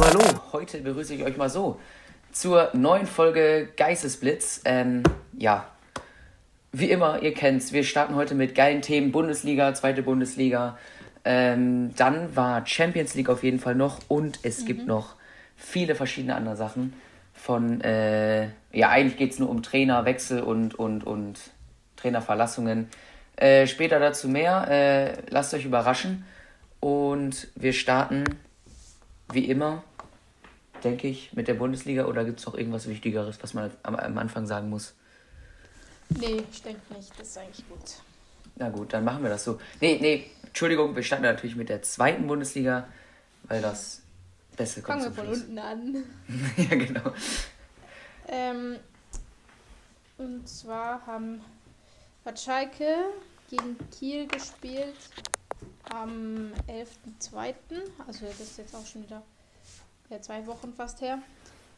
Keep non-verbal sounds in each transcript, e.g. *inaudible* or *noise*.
Hallo, hallo. Heute begrüße ich euch mal so zur neuen Folge Geistesblitz. Ähm, ja, wie immer, ihr kennt's. Wir starten heute mit geilen Themen: Bundesliga, zweite Bundesliga. Ähm, dann war Champions League auf jeden Fall noch und es mhm. gibt noch viele verschiedene andere Sachen. Von, äh, ja, eigentlich geht es nur um Trainerwechsel und, und, und Trainerverlassungen. Äh, später dazu mehr. Äh, lasst euch überraschen. Und wir starten wie immer, denke ich, mit der Bundesliga. Oder gibt es noch irgendwas Wichtigeres, was man am, am Anfang sagen muss? Nee, ich denke nicht. Das ist eigentlich gut. Na gut, dann machen wir das so. Nee, nee, Entschuldigung, wir starten natürlich mit der zweiten Bundesliga, weil das Beste kommt Fangen wir von unten an. *laughs* ja, genau. Ähm, und zwar haben, hat Schalke gegen Kiel gespielt am 11.02. Also das ist jetzt auch schon wieder ja, zwei Wochen fast her.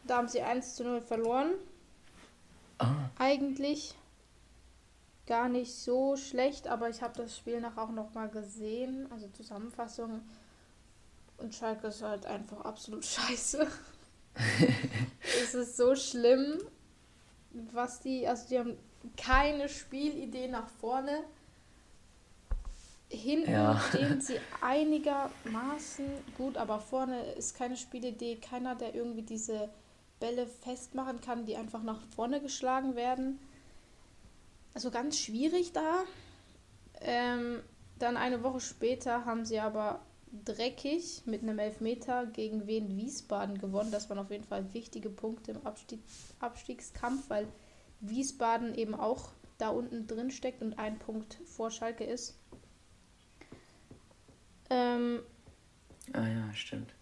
Da haben sie 1 zu 0 verloren. Ah. Eigentlich gar nicht so schlecht, aber ich habe das Spiel nach auch noch mal gesehen, also Zusammenfassung. Und Schalke ist halt einfach absolut *laughs* scheiße. *laughs* es ist so schlimm, was die, also die haben keine Spielidee nach vorne. Hinten ja. stehen sie einigermaßen gut, aber vorne ist keine Spielidee, keiner, der irgendwie diese Bälle festmachen kann, die einfach nach vorne geschlagen werden. Also ganz schwierig da. Ähm, dann eine Woche später haben sie aber dreckig mit einem Elfmeter gegen Wien Wiesbaden gewonnen. Das waren auf jeden Fall wichtige Punkte im Abstieg Abstiegskampf, weil Wiesbaden eben auch da unten drin steckt und ein Punkt vor Schalke ist. Ähm, ah ja, stimmt.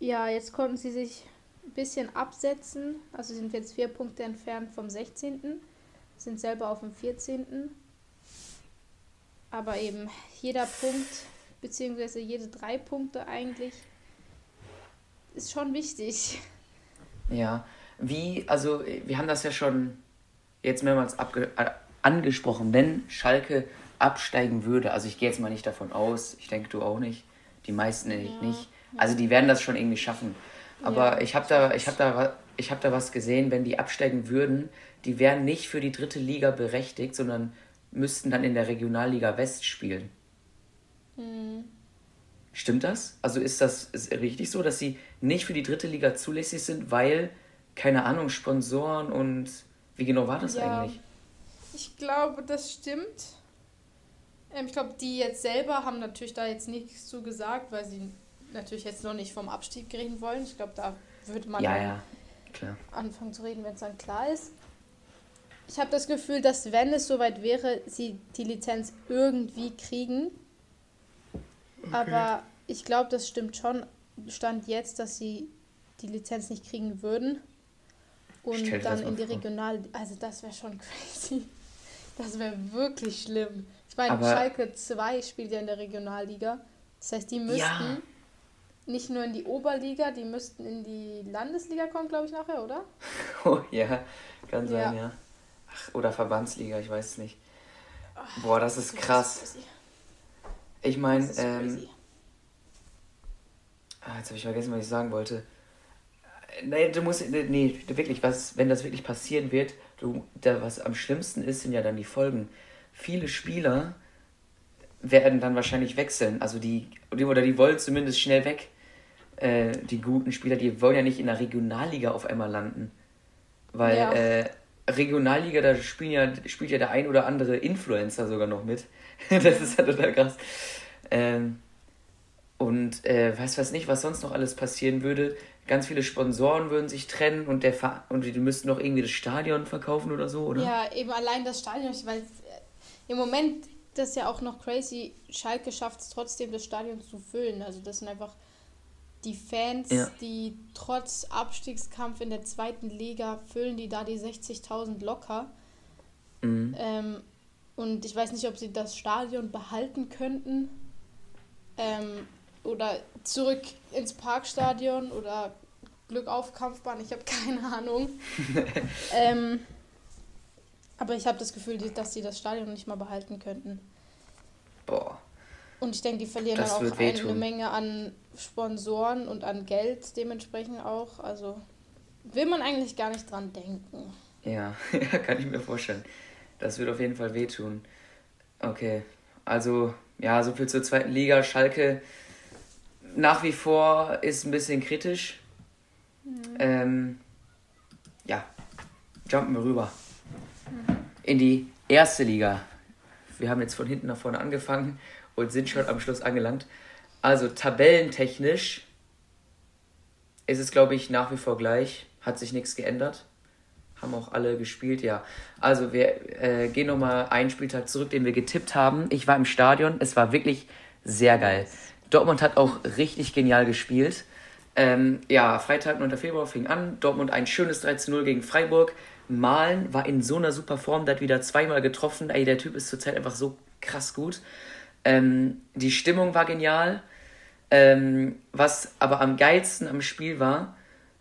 Ja, jetzt konnten sie sich ein bisschen absetzen. Also sind jetzt vier Punkte entfernt vom 16. Sind selber auf dem 14. Aber eben jeder Punkt, beziehungsweise jede drei Punkte eigentlich, ist schon wichtig. Ja, wie, also wir haben das ja schon jetzt mehrmals abge äh, angesprochen, wenn Schalke absteigen würde, also ich gehe jetzt mal nicht davon aus, ich denke du auch nicht, die meisten ja. nicht, also die werden das schon irgendwie schaffen. Aber ja, ich habe da, ich habe da, ich habe da was gesehen, wenn die absteigen würden, die wären nicht für die dritte Liga berechtigt, sondern müssten dann in der Regionalliga West spielen. Hm. Stimmt das? Also ist das ist richtig so, dass sie nicht für die dritte Liga zulässig sind, weil, keine Ahnung, Sponsoren und wie genau war das ja, eigentlich? Ich glaube, das stimmt. Ähm, ich glaube, die jetzt selber haben natürlich da jetzt nichts zu gesagt, weil sie natürlich jetzt noch nicht vom Abstieg reden wollen. Ich glaube, da würde man ja, ja. anfangen zu reden, wenn es dann klar ist. Ich habe das Gefühl, dass wenn es soweit wäre, sie die Lizenz irgendwie kriegen. Okay. Aber ich glaube, das stimmt schon. Stand jetzt, dass sie die Lizenz nicht kriegen würden. Und dann in die Regional. Also, das wäre schon *laughs* crazy. Das wäre wirklich schlimm. Ich meine, Schalke 2 spielt ja in der Regionalliga. Das heißt, die müssten ja. nicht nur in die Oberliga, die müssten in die Landesliga kommen, glaube ich, nachher, oder? *laughs* Oh ja, kann sein, ja. ja. Ach, oder Verbandsliga, ich weiß es nicht. Boah, das ist krass. Ich meine, ähm, ah, jetzt habe ich vergessen, was ich sagen wollte. Nee, du musst, nee, wirklich, was, wenn das wirklich passieren wird, du, da, was am schlimmsten ist, sind ja dann die Folgen. Viele Spieler werden dann wahrscheinlich wechseln, also die, oder die wollen zumindest schnell weg. Äh, die guten Spieler, die wollen ja nicht in der Regionalliga auf einmal landen. Weil, ja. äh, Regionalliga, da spielen ja, spielt ja der ein oder andere Influencer sogar noch mit. *laughs* das ist ja total krass. Ähm, und äh, weiß was nicht, was sonst noch alles passieren würde. Ganz viele Sponsoren würden sich trennen und der Ver und die müssten noch irgendwie das Stadion verkaufen oder so, oder? Ja, eben allein das Stadion, weil im Moment das ist ja auch noch crazy. Schalke schafft es trotzdem, das Stadion zu füllen. Also das sind einfach die Fans, ja. die trotz Abstiegskampf in der zweiten Liga füllen die da die 60.000 locker. Mhm. Ähm, und ich weiß nicht, ob sie das Stadion behalten könnten ähm, oder zurück ins Parkstadion oder Glück auf Kampfbahn. Ich habe keine Ahnung. *laughs* ähm, aber ich habe das Gefühl, dass sie das Stadion nicht mal behalten könnten. Boah. Und ich denke, die verlieren das dann auch eine, eine Menge an Sponsoren und an Geld dementsprechend auch. Also will man eigentlich gar nicht dran denken. *laughs* Ja, kann ich mir vorstellen. Das wird auf jeden Fall wehtun. Okay, also ja, so viel zur zweiten Liga. Schalke nach wie vor ist ein bisschen kritisch. Mhm. Ähm, ja, jumpen wir rüber mhm. in die erste Liga. Wir haben jetzt von hinten nach vorne angefangen und sind schon am Schluss angelangt. Also tabellentechnisch ist es, glaube ich, nach wie vor gleich. Hat sich nichts geändert. Haben auch alle gespielt, ja. Also wir äh, gehen nochmal einen Spieltag zurück, den wir getippt haben. Ich war im Stadion. Es war wirklich sehr geil. Dortmund hat auch richtig genial gespielt. Ähm, ja, Freitag, 9. Februar fing an. Dortmund ein schönes 13-0 gegen Freiburg. Malen war in so einer super Form, der hat wieder zweimal getroffen. Ey, der Typ ist zurzeit einfach so krass gut. Ähm, die Stimmung war genial. Ähm, was aber am geilsten am Spiel war,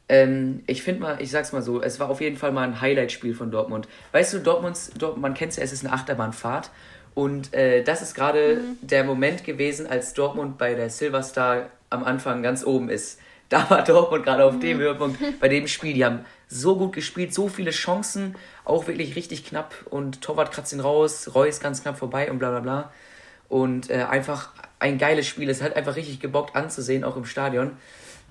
ähm, ich finde mal, ich sag's mal so, es war auf jeden Fall mal ein Highlight-Spiel von Dortmund. Weißt du, Dortmunds, Dortmund, man kennt es ja, es ist eine Achterbahnfahrt. Und äh, das ist gerade mhm. der Moment gewesen, als Dortmund bei der Silverstar am Anfang ganz oben ist. *laughs* Da war Dortmund gerade auf mhm. dem Höhepunkt bei dem Spiel. Die haben so gut gespielt, so viele Chancen, auch wirklich richtig knapp. Und Torwart kratzt ihn raus, Reus ganz knapp vorbei und bla bla bla. Und äh, einfach ein geiles Spiel. Es hat einfach richtig gebockt anzusehen, auch im Stadion.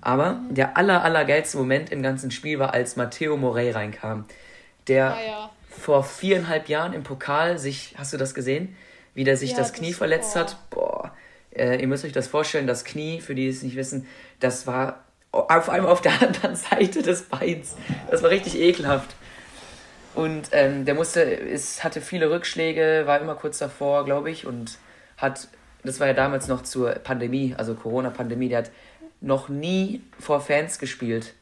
Aber mhm. der aller, aller geilste Moment im ganzen Spiel war, als Matteo Morey reinkam. Der ah, ja. Vor viereinhalb Jahren im Pokal sich, hast du das gesehen? Wie der sich ja, das Knie das, verletzt boah. hat. Boah. Äh, ihr müsst euch das vorstellen, das Knie, für die es nicht wissen, das war auf einmal auf der *laughs* anderen Seite des Beins. Das war richtig ekelhaft. Und ähm, der musste, es hatte viele Rückschläge, war immer kurz davor, glaube ich, und hat, das war ja damals noch zur Pandemie, also Corona-Pandemie, der hat noch nie vor Fans gespielt,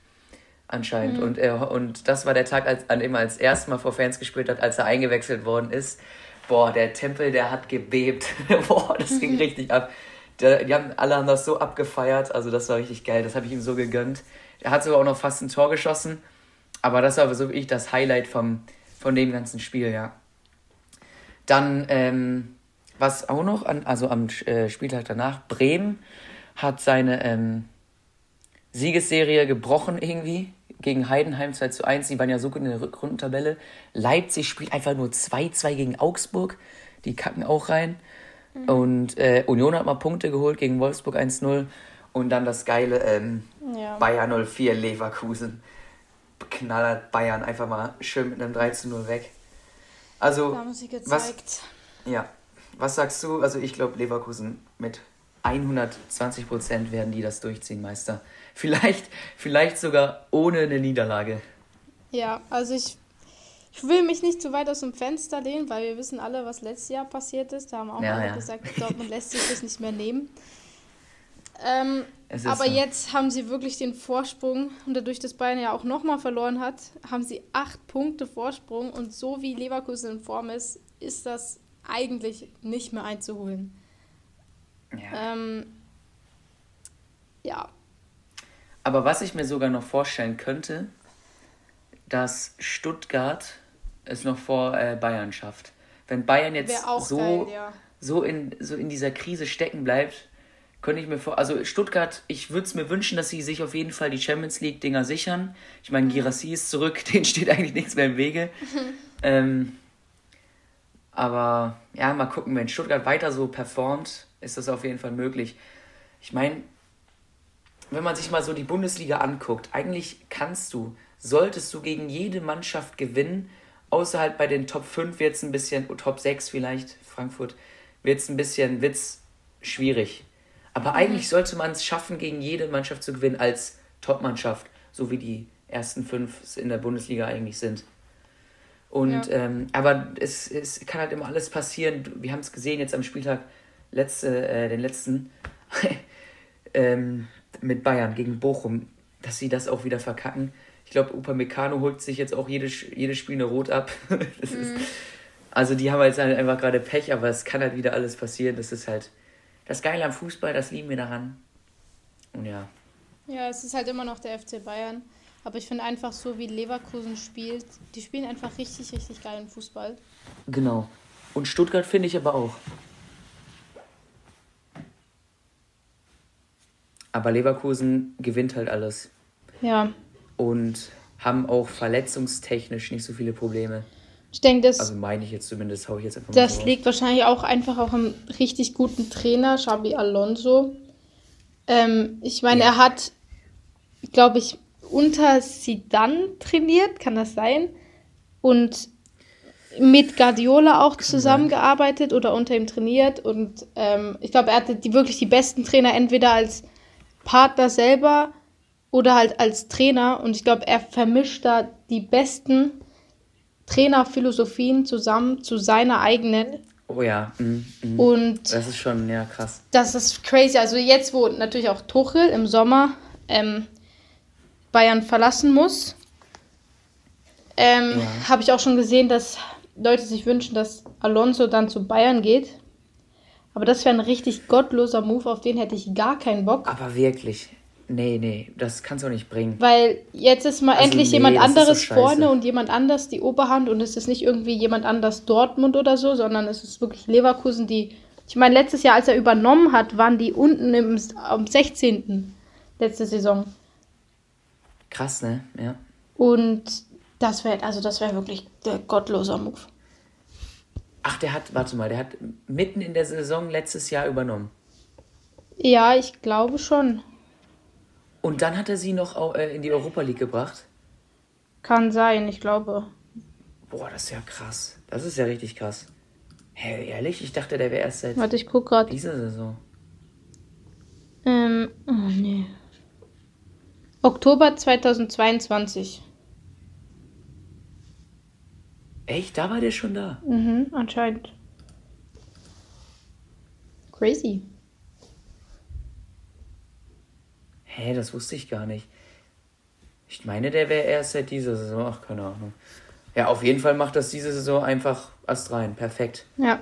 anscheinend. Mhm. Und, er, und das war der Tag, als, an dem er als erstes Mal vor Fans gespielt hat, als er eingewechselt worden ist. Boah, der Tempel, der hat gebebt. *laughs* Boah, das ging mhm. richtig ab. Der, die haben, alle haben das so abgefeiert, also das war richtig geil, das habe ich ihm so gegönnt. Er hat sogar auch noch fast ein Tor geschossen, aber das war so wie ich das Highlight vom, von dem ganzen Spiel, ja. Dann ähm, was auch noch, an, also am äh, Spieltag danach, Bremen hat seine ähm, Siegesserie gebrochen irgendwie gegen Heidenheim 2 zu 1. Die waren ja so gut in der Rückrundentabelle. Leipzig spielt einfach nur 2-2 gegen Augsburg. Die kacken auch rein. Mhm. Und äh, Union hat mal Punkte geholt gegen Wolfsburg 1-0. Und dann das geile ähm, ja. Bayern 04 Leverkusen. Knallert Bayern einfach mal schön mit einem 13-0 weg. Also, da haben sie gezeigt. Was, ja, was sagst du? Also ich glaube, Leverkusen mit 120 Prozent werden die das durchziehen, Meister. Vielleicht, vielleicht sogar ohne eine Niederlage. Ja, also ich, ich will mich nicht zu weit aus dem Fenster lehnen, weil wir wissen alle, was letztes Jahr passiert ist. Da haben auch ja, alle ja. gesagt, *laughs* Dortmund lässt sich das nicht mehr nehmen. Ähm, aber so. jetzt haben sie wirklich den Vorsprung und dadurch, dass Bayern ja auch nochmal verloren hat, haben sie acht Punkte Vorsprung und so wie Leverkusen in Form ist, ist das eigentlich nicht mehr einzuholen. Ja. Ähm, ja. Aber was ich mir sogar noch vorstellen könnte, dass Stuttgart es noch vor äh, Bayern schafft. Wenn Bayern jetzt so, geil, ja. so, in, so in dieser Krise stecken bleibt, könnte ich mir vor. Also Stuttgart, ich würde es mir wünschen, dass sie sich auf jeden Fall die Champions League-Dinger sichern. Ich meine, mhm. Girassi ist zurück, *laughs* denen steht eigentlich nichts mehr im Wege. *laughs* ähm, aber ja, mal gucken, wenn Stuttgart weiter so performt, ist das auf jeden Fall möglich. Ich meine, wenn man sich mal so die Bundesliga anguckt, eigentlich kannst du, solltest du gegen jede Mannschaft gewinnen, außer halt bei den Top 5 wird es ein bisschen, Top 6 vielleicht, Frankfurt, wird es ein bisschen Witz schwierig. Aber mhm. eigentlich sollte man es schaffen, gegen jede Mannschaft zu gewinnen als Top-Mannschaft, so wie die ersten fünf in der Bundesliga eigentlich sind. Und ja. ähm, aber es, es kann halt immer alles passieren. Wir haben es gesehen jetzt am Spieltag letzte, äh, den letzten *laughs* ähm, mit Bayern gegen Bochum, dass sie das auch wieder verkacken. Ich glaube, Upamecano holt sich jetzt auch jedes, jedes Spiel eine Rot ab. *laughs* mhm. ist, also die haben jetzt halt einfach gerade Pech, aber es kann halt wieder alles passieren. Das ist halt das Geile am Fußball, das lieben wir daran. Und ja. Ja, es ist halt immer noch der FC Bayern. Aber ich finde einfach so, wie Leverkusen spielt, die spielen einfach richtig, richtig geilen Fußball. Genau. Und Stuttgart finde ich aber auch. Aber Leverkusen gewinnt halt alles. Ja. Und haben auch verletzungstechnisch nicht so viele Probleme. Ich denke, das. Also meine ich jetzt zumindest, hau ich jetzt einfach mal Das so liegt wahrscheinlich auch einfach auch am richtig guten Trainer, Xabi Alonso. Ähm, ich meine, ja. er hat, glaube ich, unter Sidan trainiert, kann das sein? Und mit Guardiola auch zusammengearbeitet oder unter ihm trainiert. Und ähm, ich glaube, er hatte die, wirklich die besten Trainer entweder als Partner selber oder halt als Trainer. Und ich glaube, er vermischt da die besten Trainerphilosophien zusammen zu seiner eigenen. Oh ja. Mhm. Mhm. Und das ist schon, ja, krass. Das ist crazy. Also jetzt, wo natürlich auch Tuchel im Sommer ähm, Bayern verlassen muss, ähm, ja. habe ich auch schon gesehen, dass Leute sich wünschen, dass Alonso dann zu Bayern geht. Aber das wäre ein richtig gottloser Move, auf den hätte ich gar keinen Bock. Aber wirklich. Nee, nee, das kannst du auch nicht bringen. Weil jetzt ist mal also endlich nee, jemand anderes so vorne und jemand anders die Oberhand und es ist nicht irgendwie jemand anders Dortmund oder so, sondern es ist wirklich Leverkusen, die. Ich meine, letztes Jahr, als er übernommen hat, waren die unten im, am 16. letzte Saison. Krass, ne? Ja. Und das wäre, also das wäre wirklich der gottloser Move. Ach, der hat, warte mal, der hat mitten in der Saison letztes Jahr übernommen. Ja, ich glaube schon. Und dann hat er sie noch äh, in die Europa League gebracht? Kann sein, ich glaube. Boah, das ist ja krass. Das ist ja richtig krass. Hä, hey, ehrlich? Ich dachte, der wäre erst seit Warte, ich guck gerade. Dieser Saison. Ähm, oh nee. Oktober 2022. Echt? Da war der schon da? Mhm, anscheinend. Crazy. Hä, das wusste ich gar nicht. Ich meine, der wäre erst seit dieser Saison. Ach, keine Ahnung. Ja, auf jeden Fall macht das diese Saison einfach Ast rein. Perfekt. Ja.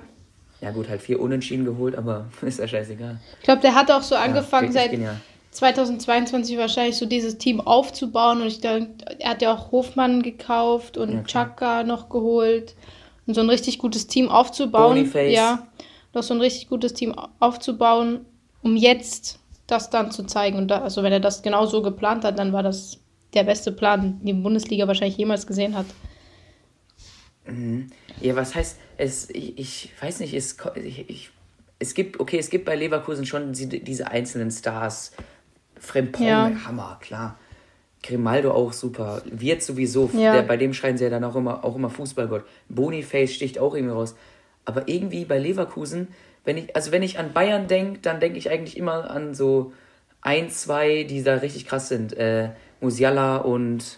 Ja, gut, halt vier Unentschieden geholt, aber *laughs* ist ja scheißegal. Ich glaube, der hat auch so angefangen, ja, seit genial. 2022 wahrscheinlich so dieses Team aufzubauen. Und ich denke, er hat ja auch Hofmann gekauft und ja, Chaka noch geholt. Und so ein richtig gutes Team aufzubauen. Boniface. Ja, noch so ein richtig gutes Team aufzubauen, um jetzt das dann zu zeigen. Und da, also wenn er das genau so geplant hat, dann war das der beste Plan, den die Bundesliga wahrscheinlich jemals gesehen hat. Mhm. Ja, was heißt, es, ich, ich weiß nicht, es, ich, ich, es gibt, okay, es gibt bei Leverkusen schon diese einzelnen Stars, Frempong, ja. Hammer, klar. Grimaldo auch super. Wird sowieso, ja. der, bei dem schreien sie ja dann auch immer, auch immer Fußballgott. Boniface sticht auch irgendwie raus. Aber irgendwie bei Leverkusen, wenn ich, also wenn ich an Bayern denke, dann denke ich eigentlich immer an so ein, zwei, die da richtig krass sind. Äh, Musiala und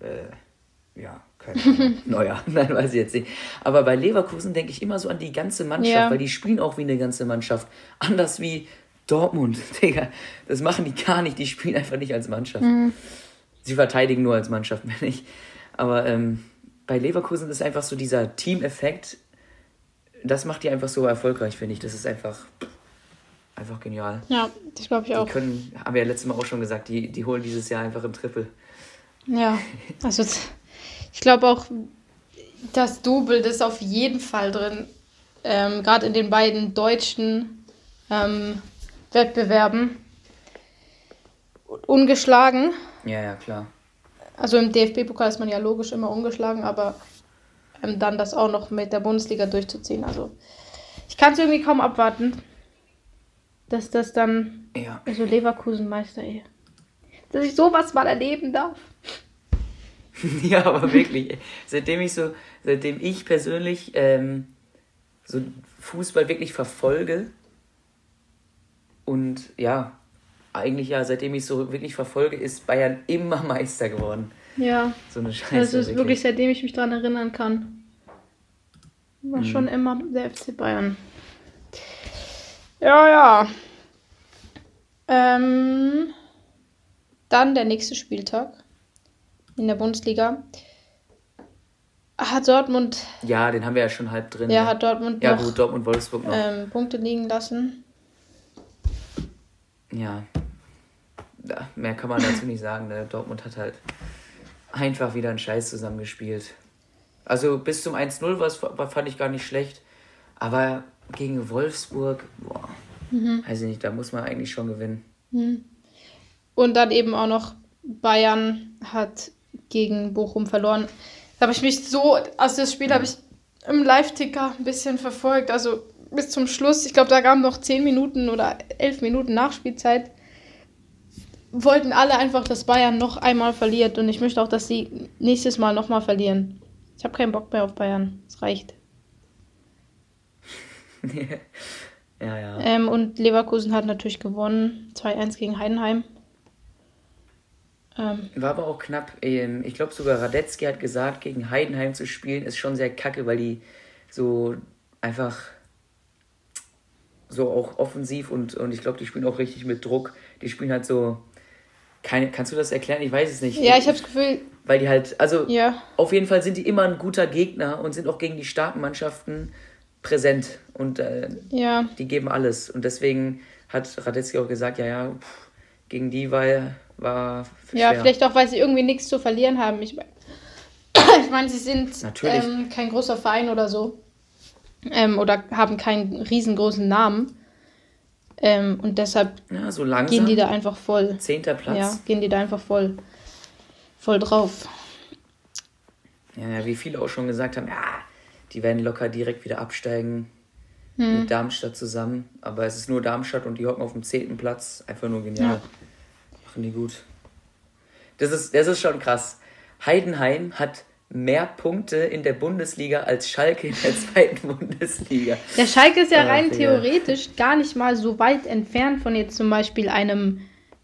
äh, ja, keine Ahnung. *laughs* Neuer, *laughs* nein, weiß ich jetzt nicht. Aber bei Leverkusen denke ich immer so an die ganze Mannschaft, ja. weil die spielen auch wie eine ganze Mannschaft. Anders wie Dortmund, *laughs* Digga, das machen die gar nicht. Die spielen einfach nicht als Mannschaft. Mhm. Sie verteidigen nur als Mannschaft, *laughs* wenn ich. Aber ähm, bei Leverkusen ist einfach so dieser Teameffekt. Das macht die einfach so erfolgreich, finde ich. Das ist einfach, einfach genial. Ja, das glaube ich auch. Die können, haben wir ja letztes Mal auch schon gesagt, die, die holen dieses Jahr einfach im Triple. Ja, also ich glaube auch, das Double ist auf jeden Fall drin. Ähm, Gerade in den beiden deutschen ähm, Wettbewerben ungeschlagen. Ja, ja, klar. Also im DFB-Pokal ist man ja logisch immer ungeschlagen, aber ähm, dann das auch noch mit der Bundesliga durchzuziehen. Also ich kann es irgendwie kaum abwarten, dass das dann. Ja. Also Leverkusen-Meister, ey. Dass ich sowas mal erleben darf. *laughs* ja, aber wirklich. seitdem ich so, seitdem ich persönlich ähm, so Fußball wirklich verfolge, und ja, eigentlich ja, seitdem ich es so wirklich verfolge, ist Bayern immer *laughs* Meister geworden. Ja. So eine Scheiße. Das ist wirklich, wirklich seitdem ich mich daran erinnern kann. War mhm. schon immer der FC Bayern. Ja, ja. Ähm, dann der nächste Spieltag in der Bundesliga. Hat Dortmund. Ja, den haben wir ja schon halb drin. Ja, ne? hat Dortmund. Ja, noch, gut, Dortmund, Wolfsburg noch. Ähm, Punkte liegen lassen ja, mehr kann man dazu nicht sagen. Ne? Dortmund hat halt einfach wieder einen Scheiß zusammengespielt. Also bis zum 1-0 fand ich gar nicht schlecht. Aber gegen Wolfsburg, boah. mhm. weiß ich nicht, da muss man eigentlich schon gewinnen. Mhm. Und dann eben auch noch Bayern hat gegen Bochum verloren. Da habe ich mich so, also das Spiel habe ich im Live-Ticker ein bisschen verfolgt, also bis zum Schluss. Ich glaube, da gaben noch 10 Minuten oder 11 Minuten Nachspielzeit. Wollten alle einfach, dass Bayern noch einmal verliert und ich möchte auch, dass sie nächstes Mal nochmal verlieren. Ich habe keinen Bock mehr auf Bayern. Es reicht. *laughs* ja, ja. Ähm, und Leverkusen hat natürlich gewonnen. 2-1 gegen Heidenheim. Ähm, War aber auch knapp. Ähm, ich glaube sogar Radetzky hat gesagt, gegen Heidenheim zu spielen ist schon sehr kacke, weil die so einfach so auch offensiv und, und ich glaube, die spielen auch richtig mit Druck. Die spielen halt so. Keine, kannst du das erklären? Ich weiß es nicht. Ja, ich habe das Gefühl. Weil die halt, also ja. auf jeden Fall sind die immer ein guter Gegner und sind auch gegen die starken Mannschaften präsent und äh, ja. die geben alles. Und deswegen hat Radetzky auch gesagt, ja, ja, pff, gegen die war, war Ja, vielleicht auch, weil sie irgendwie nichts zu verlieren haben. Ich, *coughs* ich meine, sie sind ähm, kein großer Verein oder so. Ähm, oder haben keinen riesengroßen Namen. Ähm, und deshalb ja, so gehen die da einfach voll. Zehnter Platz. Ja, gehen die da einfach voll, voll drauf. Ja, wie viele auch schon gesagt haben, ja, die werden locker direkt wieder absteigen hm. mit Darmstadt zusammen. Aber es ist nur Darmstadt und die hocken auf dem zehnten Platz. Einfach nur genial. Ja. Machen die gut. Das ist, das ist schon krass. Heidenheim hat mehr Punkte in der Bundesliga als Schalke in der *laughs* zweiten Bundesliga. Der Schalke ist ja rein theoretisch gar nicht mal so weit entfernt von jetzt zum Beispiel einem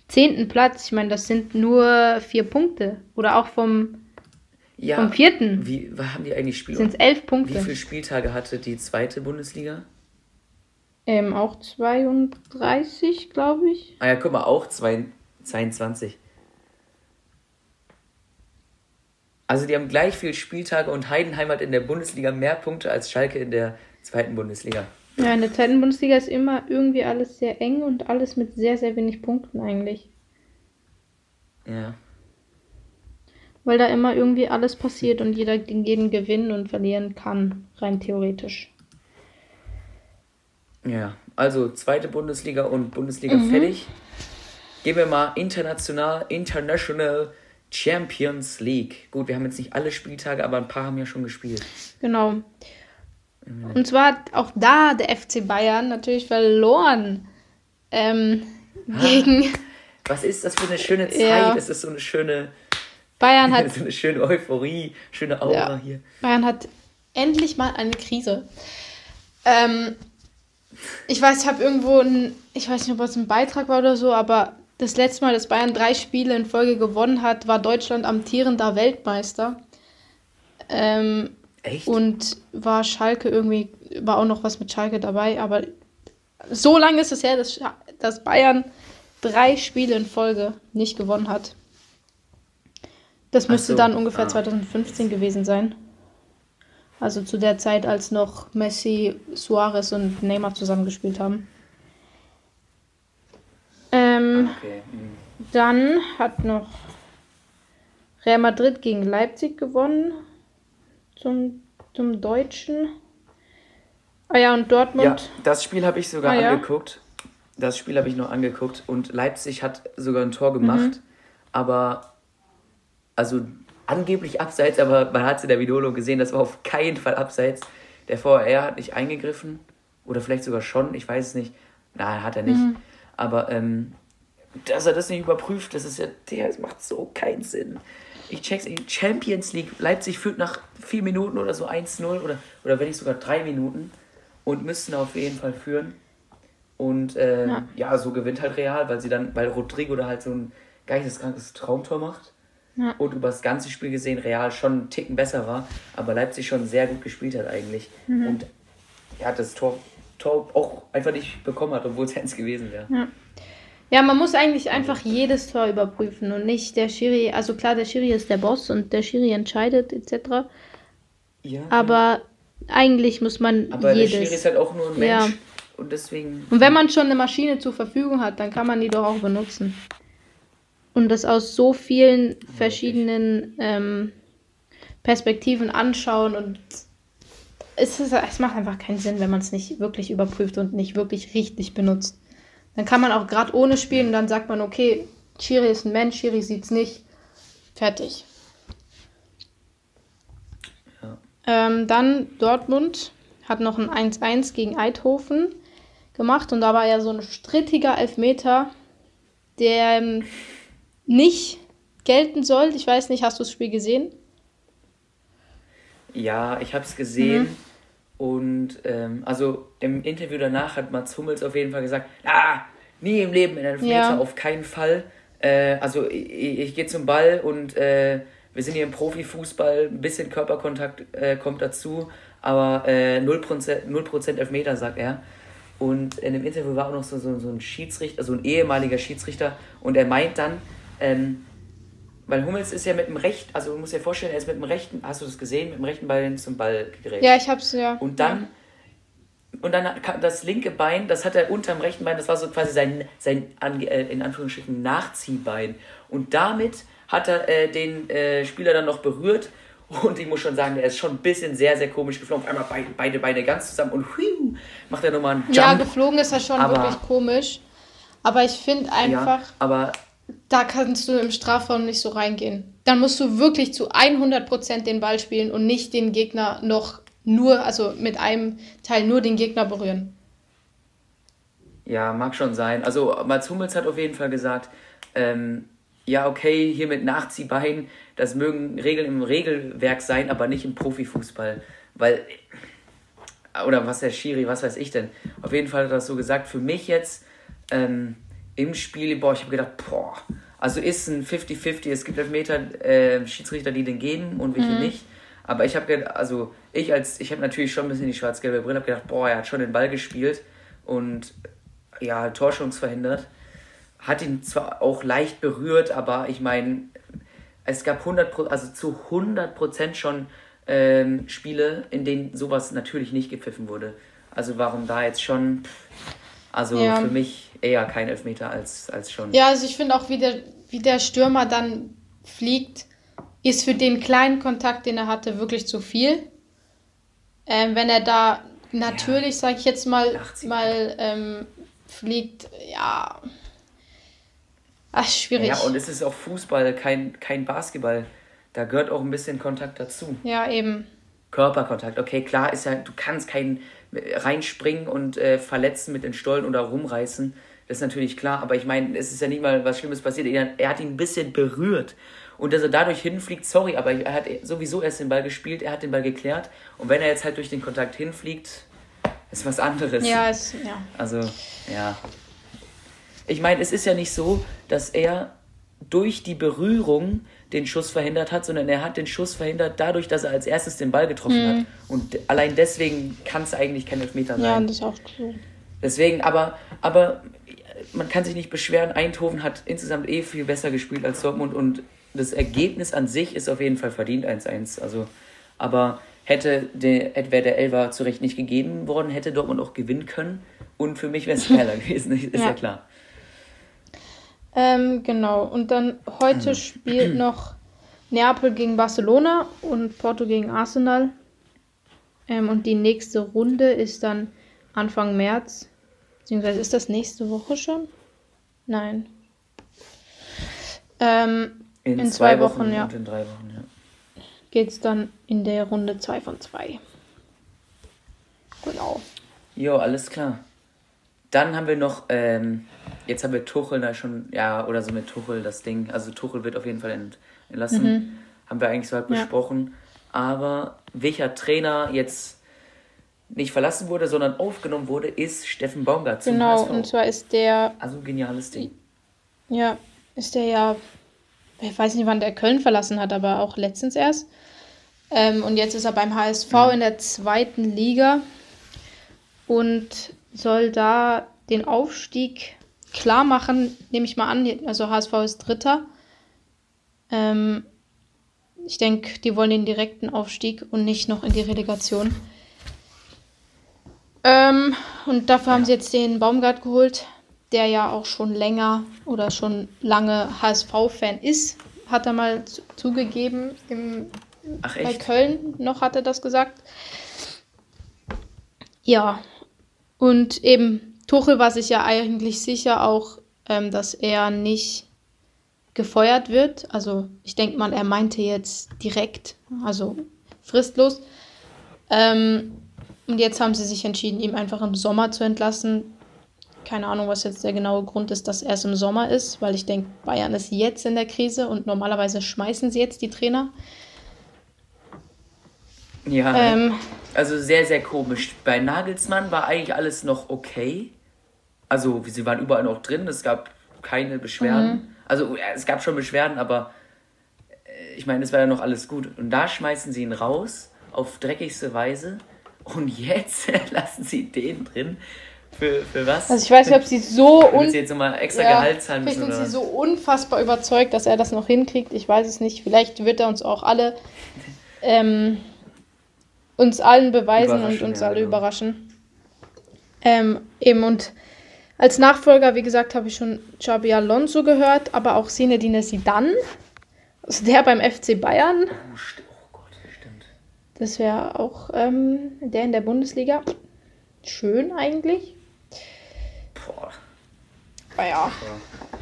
zehnten Platz. Ich meine, das sind nur vier Punkte. Oder auch vom, ja, vom vierten. Wie haben die eigentlich Spiele? Sind es elf Punkte. Wie viele Spieltage hatte die zweite Bundesliga? Ähm, auch 32, glaube ich. Ah ja, guck mal, auch zwei, 22. Also die haben gleich viele Spieltage und Heidenheim hat in der Bundesliga mehr Punkte als Schalke in der zweiten Bundesliga. Ja, in der zweiten Bundesliga ist immer irgendwie alles sehr eng und alles mit sehr, sehr wenig Punkten eigentlich. Ja. Weil da immer irgendwie alles passiert und jeder gegen jeden gewinnen und verlieren kann, rein theoretisch. Ja, also zweite Bundesliga und Bundesliga mhm. fertig. Gehen wir mal international, International Champions League. Gut, wir haben jetzt nicht alle Spieltage, aber ein paar haben ja schon gespielt. Genau. Und zwar auch da der FC Bayern natürlich verloren. Ähm, gegen. Was ist das für eine schöne *laughs* Zeit? Ja. Es ist so eine schöne. Bayern *laughs* hat. so eine schöne Euphorie, schöne Aura ja. hier. Bayern hat endlich mal eine Krise. Ähm, ich weiß, ich habe irgendwo ein, ich weiß nicht, ob es ein Beitrag war oder so, aber das letzte Mal, dass Bayern drei Spiele in Folge gewonnen hat, war Deutschland amtierender Weltmeister. Ähm, Echt? Und war Schalke irgendwie, war auch noch was mit Schalke dabei, aber so lange ist es her, dass, dass Bayern drei Spiele in Folge nicht gewonnen hat. Das müsste so. dann ungefähr ah. 2015 gewesen sein. Also zu der Zeit, als noch Messi, Suarez und Neymar zusammengespielt haben. Ähm, okay. Mhm. Dann hat noch Real Madrid gegen Leipzig gewonnen. Zum, zum Deutschen. Ah ja, und Dortmund. Ja, das Spiel habe ich sogar ah, angeguckt. Ja? Das Spiel habe ich noch angeguckt. Und Leipzig hat sogar ein Tor gemacht. Mhm. Aber, also angeblich abseits, aber man hat es in der Wiederholung gesehen, das war auf keinen Fall abseits. Der VR hat nicht eingegriffen. Oder vielleicht sogar schon, ich weiß es nicht. Nein, hat er nicht. Mhm. Aber ähm, dass er das nicht überprüft, das ist ja, der das macht so keinen Sinn. Ich check's, Champions League, Leipzig führt nach vier Minuten oder so 1-0 oder, oder wenn nicht sogar drei Minuten und müssten auf jeden Fall führen. Und äh, ja. ja. so gewinnt halt Real, weil sie dann, weil Rodrigo da halt so ein geisteskrankes Traumtor macht. Ja. Und über das ganze Spiel gesehen Real schon einen Ticken besser war, aber Leipzig schon sehr gut gespielt hat eigentlich. Mhm. Und hat das Tor Tor auch einfach nicht bekommen hat, obwohl es eins gewesen wäre. Ja. Ja, man muss eigentlich einfach jedes Tor überprüfen und nicht der Schiri. Also klar, der Schiri ist der Boss und der Schiri entscheidet etc. Ja. Aber eigentlich muss man Aber jedes. der Schiri ist halt auch nur ein Mensch. Ja. Und deswegen. Und wenn man schon eine Maschine zur Verfügung hat, dann kann man die doch auch benutzen. Und das aus so vielen verschiedenen ähm, Perspektiven anschauen und es, ist, es macht einfach keinen Sinn, wenn man es nicht wirklich überprüft und nicht wirklich richtig benutzt. Dann kann man auch gerade ohne spielen und dann sagt man, okay, Chiri ist ein Mensch, Chiri sieht's nicht. Fertig. Ja. Ähm, dann Dortmund hat noch ein 1-1 gegen Eidhofen gemacht und da war ja so ein strittiger Elfmeter, der ähm, nicht gelten soll. Ich weiß nicht, hast du das Spiel gesehen? Ja, ich habe es gesehen. Mhm. Und ähm, also im Interview danach hat Mats Hummels auf jeden Fall gesagt, ah, nie im Leben in Elfmeter, ja. auf keinen Fall. Äh, also ich, ich gehe zum Ball und äh, wir sind hier im Profifußball, ein bisschen Körperkontakt äh, kommt dazu, aber äh, 0%, 0 Elfmeter, sagt er. Und in dem Interview war auch noch so, so, so ein Schiedsrichter, also ein ehemaliger Schiedsrichter, und er meint dann, ähm, weil Hummels ist ja mit dem rechten, also du musst dir vorstellen, er ist mit dem rechten, hast du das gesehen, mit dem rechten Bein zum Ball gerät. Ja, ich hab's ja. Und dann, ja. und dann das linke Bein, das hat er unterm rechten Bein, das war so quasi sein, sein äh, in Anführungsstrichen Nachziehbein. Und damit hat er äh, den äh, Spieler dann noch berührt. Und ich muss schon sagen, der ist schon ein bisschen sehr, sehr komisch geflogen. Auf einmal beide, beide Beine ganz zusammen und hui, macht er nochmal einen Jump. Ja, geflogen ist er schon aber, wirklich komisch. Aber ich finde einfach. Ja, aber da kannst du im Strafraum nicht so reingehen. Dann musst du wirklich zu 100% den Ball spielen und nicht den Gegner noch nur, also mit einem Teil nur den Gegner berühren. Ja, mag schon sein. Also Mats Hummels hat auf jeden Fall gesagt, ähm, ja, okay, hier mit Nachziehbein, das mögen Regeln im Regelwerk sein, aber nicht im Profifußball. Weil, oder was der Schiri, was weiß ich denn. Auf jeden Fall hat er das so gesagt. Für mich jetzt, ähm, im Spiel, boah, ich habe gedacht, boah, also ist ein 50-50, es gibt Elfmeter, äh, Schiedsrichter, die den geben und welche mhm. nicht. Aber ich habe also ich als, ich habe natürlich schon ein bisschen die schwarz-gelbe Brille, habe gedacht, boah, er hat schon den Ball gespielt und ja, Torschungs verhindert. Hat ihn zwar auch leicht berührt, aber ich meine, es gab 100, also zu 100 Prozent schon ähm, Spiele, in denen sowas natürlich nicht gepfiffen wurde. Also warum da jetzt schon, also ja. für mich eher kein Elfmeter als, als schon. Ja, also ich finde auch, wie der, wie der Stürmer dann fliegt, ist für den kleinen Kontakt, den er hatte, wirklich zu viel. Ähm, wenn er da natürlich, ja. sage ich jetzt mal, mal ähm, fliegt, ja. Ach, schwierig. Ja, und es ist auch Fußball, kein, kein Basketball. Da gehört auch ein bisschen Kontakt dazu. Ja, eben. Körperkontakt, okay, klar ist ja, du kannst keinen reinspringen und äh, verletzen mit den Stollen oder rumreißen. Das ist natürlich klar, aber ich meine, es ist ja nicht mal was Schlimmes passiert. Er, er, hat ihn ein bisschen berührt. Und dass er dadurch hinfliegt, sorry, aber er hat sowieso erst den Ball gespielt, er hat den Ball geklärt. Und wenn er jetzt halt durch den Kontakt hinfliegt, ist was anderes. Ja, ist, ja. Also, ja. Ich meine, es ist ja nicht so, dass er durch die Berührung den Schuss verhindert hat, sondern er hat den Schuss verhindert dadurch, dass er als erstes den Ball getroffen mhm. hat. Und allein deswegen kann es eigentlich kein Elfmeter sein. Ja, das ist auch so. Deswegen, aber, aber man kann sich nicht beschweren, Eindhoven hat insgesamt eh viel besser gespielt als Dortmund und das Ergebnis an sich ist auf jeden Fall verdient 1-1. Also, aber hätte der, wäre der Elfer zu Recht nicht gegeben worden, hätte Dortmund auch gewinnen können. Und für mich wäre es geiler *laughs* gewesen, ist ja, ja klar. Ähm, genau. Und dann heute spielt *clears throat* noch Neapel gegen Barcelona und Porto gegen Arsenal. Ähm, und die nächste Runde ist dann Anfang März. Beziehungsweise ist das nächste Woche schon? Nein. Ähm, in, in, zwei, zwei Wochen, Wochen, ja. Und in drei Wochen, ja. Geht es dann in der Runde 2 von 2. Genau. Jo, alles klar. Dann haben wir noch ähm, jetzt haben wir Tuchel da schon, ja, oder so mit Tuchel das Ding. Also Tuchel wird auf jeden Fall entlassen. Mhm. Haben wir eigentlich so halt ja. besprochen. Aber welcher Trainer jetzt nicht verlassen wurde, sondern aufgenommen wurde, ist Steffen Baumgart. Zum genau, HSV. und zwar ist der. Also ein geniales Ding. Ja, ist der ja. Ich weiß nicht, wann der Köln verlassen hat, aber auch letztens erst. Ähm, und jetzt ist er beim HSV mhm. in der zweiten Liga und soll da den Aufstieg klar machen, nehme ich mal an. Also HSV ist Dritter. Ähm, ich denke, die wollen den direkten Aufstieg und nicht noch in die Relegation. Ähm, und dafür haben sie jetzt den Baumgart geholt, der ja auch schon länger oder schon lange HSV-Fan ist. Hat er mal zugegeben. Im, Ach, bei Köln noch hat er das gesagt. Ja, und eben Tuchel war sich ja eigentlich sicher auch, ähm, dass er nicht gefeuert wird. Also ich denke mal, er meinte jetzt direkt, also fristlos. Ähm, und jetzt haben sie sich entschieden, ihm einfach im Sommer zu entlassen. Keine Ahnung, was jetzt der genaue Grund ist, dass er es im Sommer ist, weil ich denke, Bayern ist jetzt in der Krise und normalerweise schmeißen sie jetzt die Trainer. Ja, ähm, also sehr, sehr komisch. Bei Nagelsmann war eigentlich alles noch okay. Also sie waren überall noch drin, es gab keine Beschwerden. Mhm. Also es gab schon Beschwerden, aber äh, ich meine, es war ja noch alles gut. Und da schmeißen sie ihn raus auf dreckigste Weise. Und jetzt *laughs* lassen sie den drin. Für, für was? Also ich weiß nicht, ob sie so un sie jetzt nochmal extra ja, Gehalt zahlen müssen. Vielleicht sind sie so unfassbar überzeugt, dass er das noch hinkriegt. Ich weiß es nicht. Vielleicht wird er uns auch alle ähm, uns allen beweisen und uns ja, alle genau. überraschen. Ähm, eben und als Nachfolger, wie gesagt, habe ich schon Xabi Alonso gehört, aber auch Zinedine Zidane. Also der beim FC Bayern. Oh, oh Gott, stimmt. Das wäre auch ähm, der in der Bundesliga. Schön eigentlich. Boah. Naja. Ah,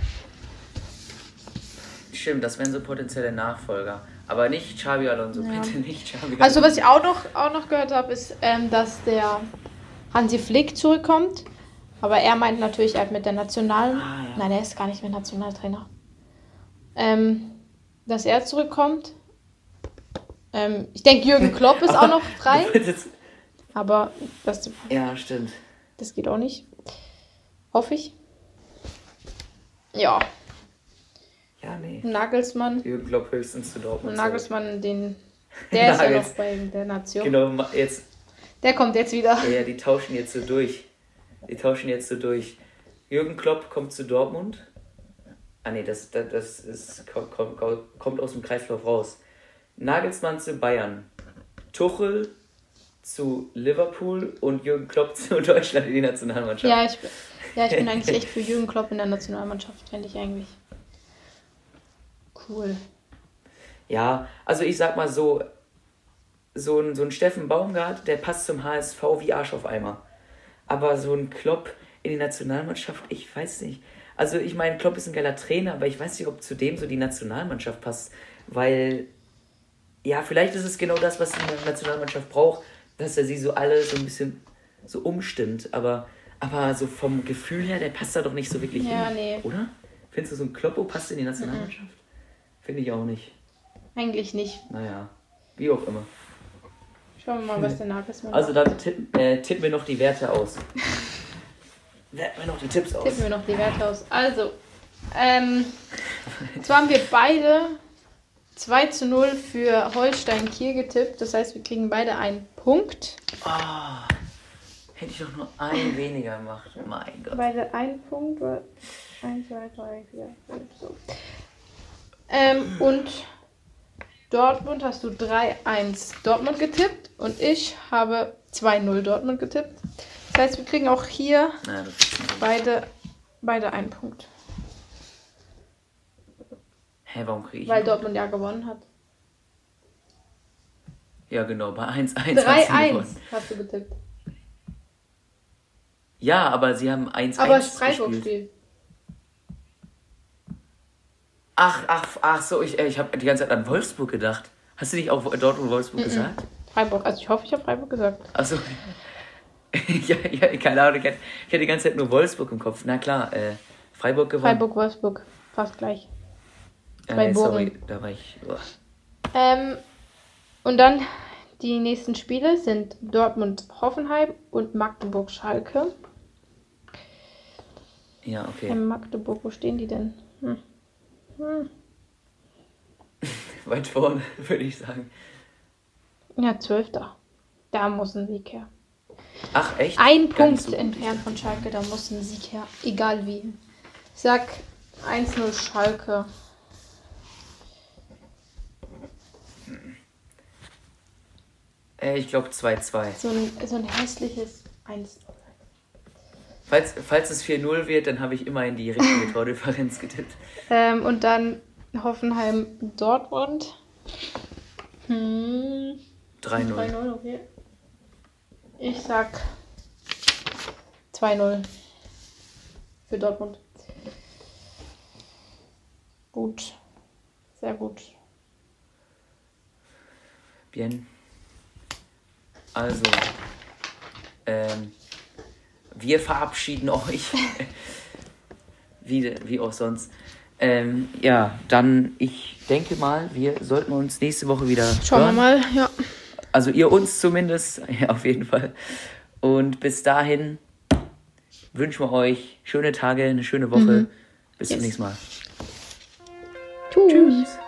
stimmt, das wären so potenzielle Nachfolger. Aber nicht Xabi Alonso, ja. bitte nicht Xabi Alonso. Also was ich auch noch, auch noch gehört habe, ist, ähm, dass der Hansi Flick zurückkommt. Aber er meint natürlich halt mit der Nationalen. Ah, ja. Nein, er ist gar nicht mehr Nationaltrainer. Ähm, dass er zurückkommt. Ähm, ich denke, Jürgen *laughs* Klopp ist auch noch frei. aber das. Ja, stimmt. Das geht auch nicht. Hoffe ich. Ja. Ja, nee. Nagelsmann. Jürgen Klopp höchstens zu Dortmund. Nagelsmann, den. Der ist ja noch bei der Nation. Genau, jetzt. Der kommt jetzt wieder. Ja, die tauschen jetzt so durch. Die tauschen jetzt so durch. Jürgen Klopp kommt zu Dortmund. Ah nee, das, das, das ist, kommt, kommt aus dem Kreislauf raus. Nagelsmann zu Bayern. Tuchel zu Liverpool und Jürgen Klopp *laughs* zu Deutschland in die Nationalmannschaft. Ja, ich, ja, ich bin eigentlich echt für Jürgen Klopp in der Nationalmannschaft, fände ich eigentlich. Cool. Ja, also ich sag mal so, so ein, so ein Steffen Baumgart, der passt zum HSV wie Arsch auf Eimer. Aber so ein Klopp in die Nationalmannschaft, ich weiß nicht. Also ich meine, Klopp ist ein geiler Trainer, aber ich weiß nicht, ob zu dem so die Nationalmannschaft passt. Weil, ja, vielleicht ist es genau das, was die Nationalmannschaft braucht, dass er sie so alle so ein bisschen so umstimmt. Aber, aber so vom Gefühl her, der passt da doch nicht so wirklich ja, hin. Nee. Oder? Findest du, so ein Kloppo passt in die Nationalmannschaft? Mhm. Finde ich auch nicht. Eigentlich nicht. Naja, wie auch immer. Schauen wir mal, was der Nagelsmann Also dann tippen, äh, tippen wir noch die Werte aus. *laughs* Werten wir noch die Tipps aus. Tippen wir noch die Werte aus. Also, ähm, zwar haben wir beide 2 zu 0 für Holstein Kiel getippt. Das heißt, wir kriegen beide einen Punkt. Oh, hätte ich doch nur ein weniger gemacht. Mein Gott. Beide einen Punkt. 1, 2, 3, 4, 5, so. Ähm, und Dortmund hast du 3-1 Dortmund getippt und ich habe 2-0 Dortmund getippt. Das heißt, wir kriegen auch hier ja, beide, beide einen Punkt. Hä, warum kriege ich? Weil Dortmund ja gewonnen hat. Ja, genau, bei 1-1 3-1 hast du getippt. Ja, aber sie haben 1-1 Aber Freiburg spielt. Ach, ach, ach so, ich, äh, ich habe die ganze Zeit an Wolfsburg gedacht. Hast du nicht auch Dortmund Wolfsburg mm -mm. gesagt? Freiburg, also ich hoffe, ich habe Freiburg gesagt. Achso. *laughs* ja, ja, keine Ahnung, ich hatte die ganze Zeit nur Wolfsburg im Kopf. Na klar, äh, Freiburg gewonnen. Freiburg, Wolfsburg, fast gleich. Äh, nee, sorry, da war ich. Oh. Ähm, und dann die nächsten Spiele sind Dortmund Hoffenheim und Magdeburg Schalke. Ja, okay. In Magdeburg, wo stehen die denn? Hm. Hm. *laughs* Weit vorne, *laughs* würde ich sagen. Ja, Zwölfter. Da muss ein Sieg her. Ach, echt? Ein Gar Punkt so entfernt von Schalke, da muss ein Sieg her. Egal wie. Ich sag 1-0 Schalke. Äh, ich glaube 2-2. So ein, so ein hässliches 1 Falls, falls es 4-0 wird, dann habe ich immer in die richtige *laughs* Tordifferenz getippt. Ähm, und dann Hoffenheim Dortmund. Hm. 3-0. 3-0, okay. Ich sag 2-0 für Dortmund. Gut. Sehr gut. Bien. Also, ähm, wir verabschieden euch. *laughs* wie, wie auch sonst. Ähm, ja, dann, ich denke mal, wir sollten uns nächste Woche wieder. Schauen hören. wir mal, ja. Also ihr uns zumindest, *laughs* ja, auf jeden Fall. Und bis dahin wünschen wir euch schöne Tage, eine schöne Woche. Mhm. Bis yes. zum nächsten Mal. Tschüss. Tschüss.